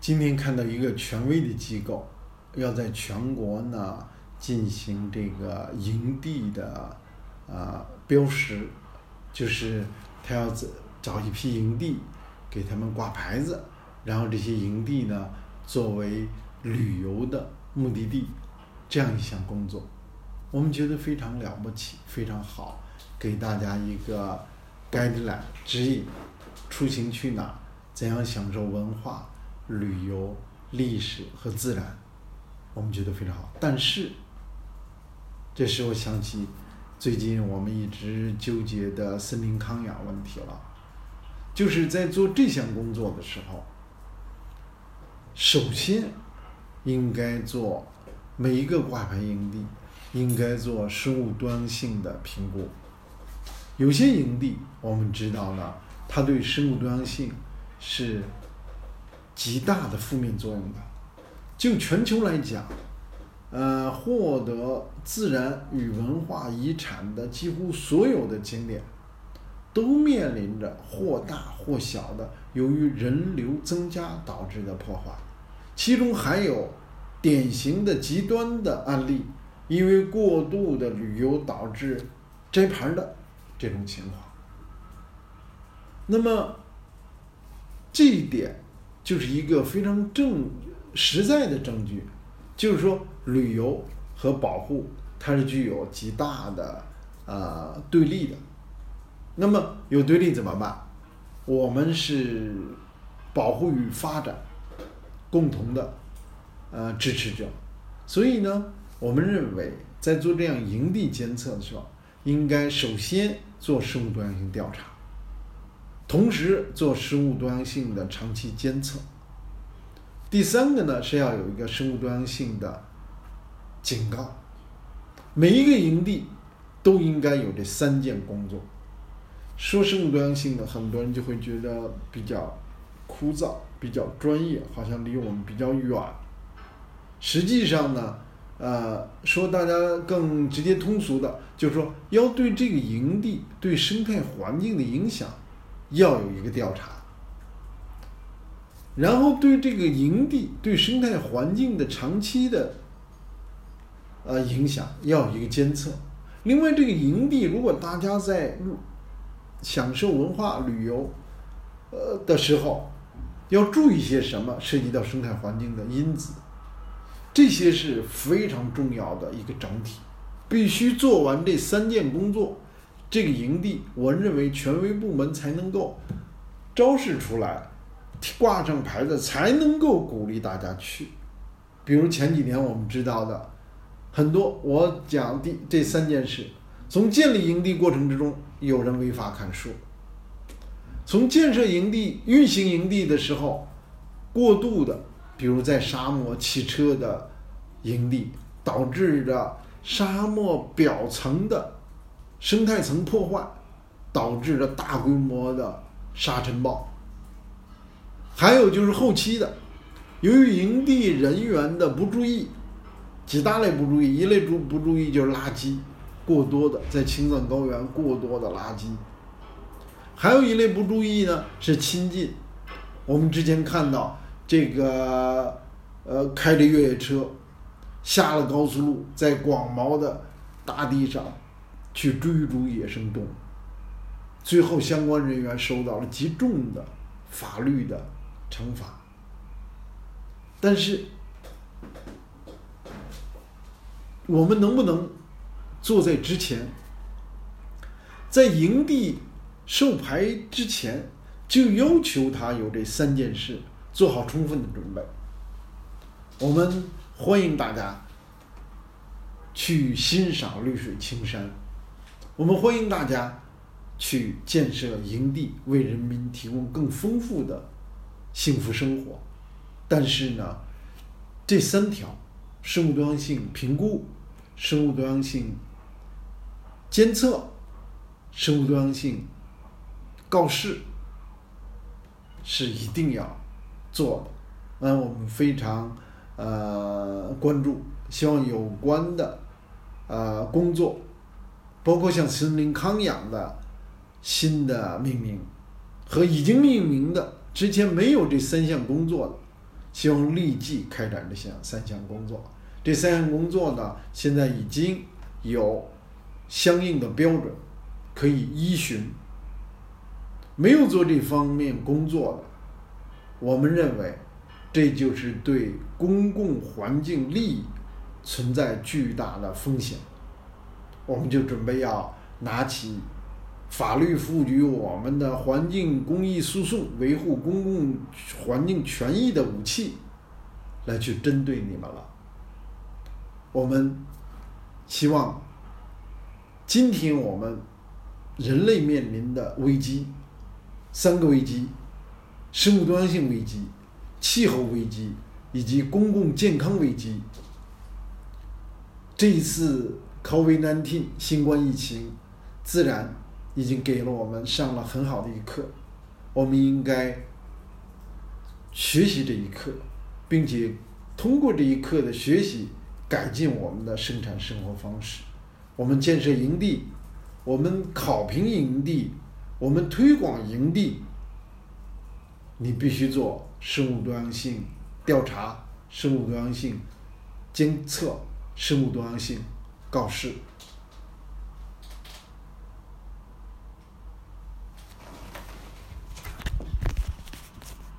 今天看到一个权威的机构要在全国呢进行这个营地的啊标识，就是他要找找一批营地给他们挂牌子，然后这些营地呢作为旅游的目的地，这样一项工作，我们觉得非常了不起，非常好，给大家一个 guideline 指引，出行去哪，怎样享受文化。旅游、历史和自然，我们觉得非常好。但是，这使我想起最近我们一直纠结的森林康养问题了。就是在做这项工作的时候，首先应该做每一个挂牌营地应该做生物多样性的评估。有些营地我们知道了，它对生物多样性是。极大的负面作用的。就全球来讲，呃，获得自然与文化遗产的几乎所有的景点，都面临着或大或小的由于人流增加导致的破坏。其中还有典型的极端的案例，因为过度的旅游导致摘牌的这种情况。那么这一点。就是一个非常正实在的证据，就是说旅游和保护它是具有极大的呃对立的。那么有对立怎么办？我们是保护与发展共同的呃支持者，所以呢，我们认为在做这样营地监测的时候，应该首先做生物多样性调查。同时做生物多样性的长期监测。第三个呢是要有一个生物多样性的警告。每一个营地都应该有这三件工作。说生物多样性的，很多人就会觉得比较枯燥、比较专业，好像离我们比较远。实际上呢，呃，说大家更直接通俗的，就是说要对这个营地对生态环境的影响。要有一个调查，然后对这个营地对生态环境的长期的呃影响要有一个监测。另外，这个营地如果大家在享受文化旅游呃的时候，要注意些什么？涉及到生态环境的因子，这些是非常重要的一个整体，必须做完这三件工作。这个营地，我认为权威部门才能够昭示出来，挂上牌子，才能够鼓励大家去。比如前几年我们知道的很多，我讲的这三件事：从建立营地过程之中，有人违法砍树；从建设营地、运行营地的时候，过度的，比如在沙漠汽车的营地，导致着沙漠表层的。生态层破坏导致了大规模的沙尘暴，还有就是后期的，由于营地人员的不注意，几大类不注意，一类不不注意就是垃圾过多的在青藏高原过多的垃圾，还有一类不注意呢是亲近，我们之前看到这个呃开着越野车下了高速路，在广袤的大地上。去追逐野生动物，最后相关人员受到了极重的法律的惩罚。但是，我们能不能坐在之前，在营地授牌之前就要求他有这三件事，做好充分的准备？我们欢迎大家去欣赏绿水青山。我们欢迎大家去建设营地，为人民提供更丰富的幸福生活。但是呢，这三条：生物多样性评估、生物多样性监测、生物多样性告示，是一定要做的。那我们非常呃关注，希望有关的呃工作。包括像森林康养的新的命名，和已经命名的之前没有这三项工作的，希望立即开展这项三项工作。这三项工作呢，现在已经有相应的标准可以依循。没有做这方面工作的，我们认为这就是对公共环境利益存在巨大的风险。我们就准备要拿起法律赋予我们的环境公益诉讼、维护公共环境权益的武器，来去针对你们了。我们希望今天我们人类面临的危机。三个危机：生物多样性危机、气候危机以及公共健康危机。这一次 COVID-19 新冠疫情，自然已经给了我们上了很好的一课。我们应该学习这一课，并且通过这一课的学习，改进我们的生产生活方式。我们建设营地，我们考评营地。我们推广营地，你必须做生物多样性调查、生物多样性监测、生物多样性告示。